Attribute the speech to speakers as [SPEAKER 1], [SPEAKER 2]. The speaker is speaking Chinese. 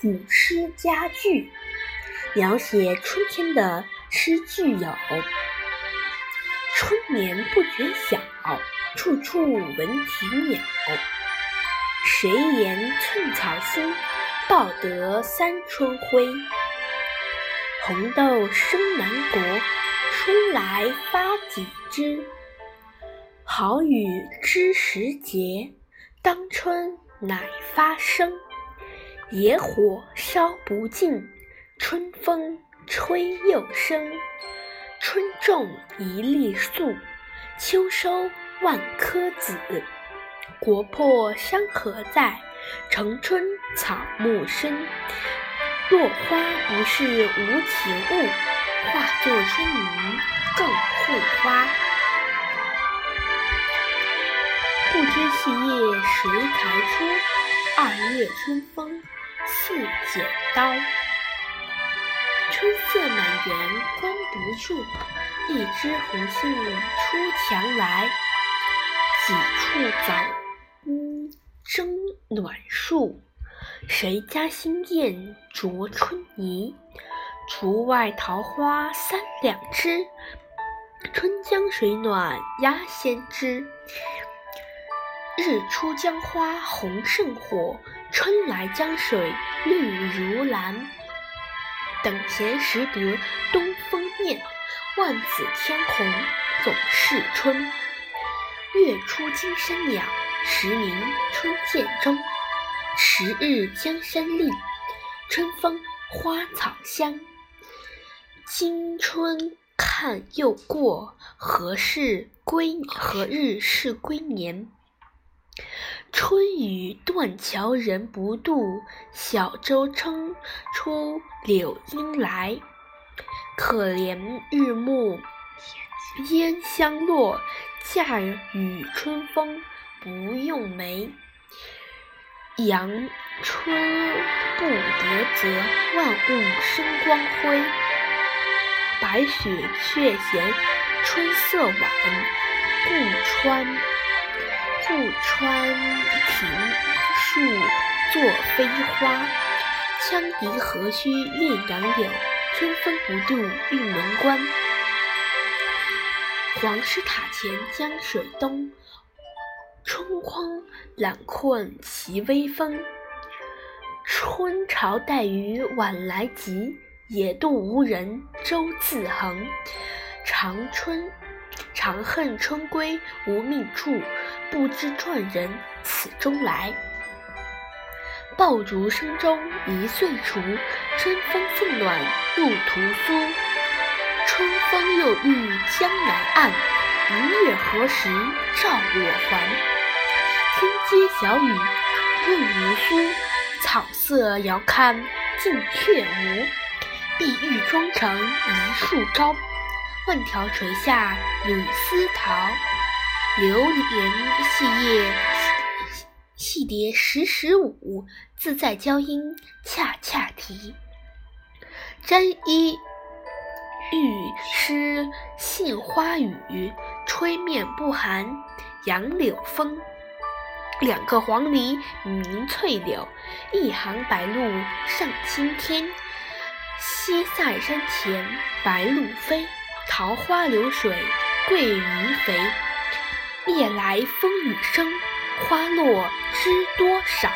[SPEAKER 1] 古诗佳句，描写春天的诗句有：春眠不觉晓，处处闻啼鸟。谁言寸草心，报得三春晖。红豆生南国，春来发几枝。好雨知时节，当春乃发生。野火烧不尽，春风吹又生。春种一粒粟，秋收万颗子。国破山河在，城春草木深。落花不是无情物，化作春泥更护花。不知细叶谁裁出？二月春风。似剪刀，春色满园关不住，一枝红杏出墙来。几处早莺争暖树，谁家新燕啄春泥？竹外桃花三两枝，春江水暖鸭先知。日出江花红胜火，春来江水绿如蓝。等闲识得东风面，万紫千红总是春。月出惊山鸟，时鸣春涧中。十日江山丽，春风花草香。今春看又过，何事归何日是归年？春雨断桥人不渡，小舟撑出柳阴来。可怜日暮烟香落，驾雨春风不用梅。阳春布叠泽，万物生光辉。白雪却嫌春色晚，故穿。故穿庭树作飞花，羌笛何须恋杨柳？春风不度玉门关。黄师塔前江水东，春光懒困倚微风。春潮带雨晚来急，野渡无人舟自横。长春长恨春归无觅处。不知转人此中来。爆竹声中一岁除，春风送暖入屠苏。春风又绿江南岸，明月何时照我还？天街小雨润如酥，草色遥看近却无。碧玉妆成一树高，万条垂下绿丝桃。流连细叶，细蝶时时舞，自在娇莺恰恰啼。沾衣欲湿杏花雨，吹面不寒杨柳风。两个黄鹂鸣翠柳，一行白鹭上青天。西塞山前白鹭飞，桃花流水鳜鱼肥。夜来风雨声，花落知多少。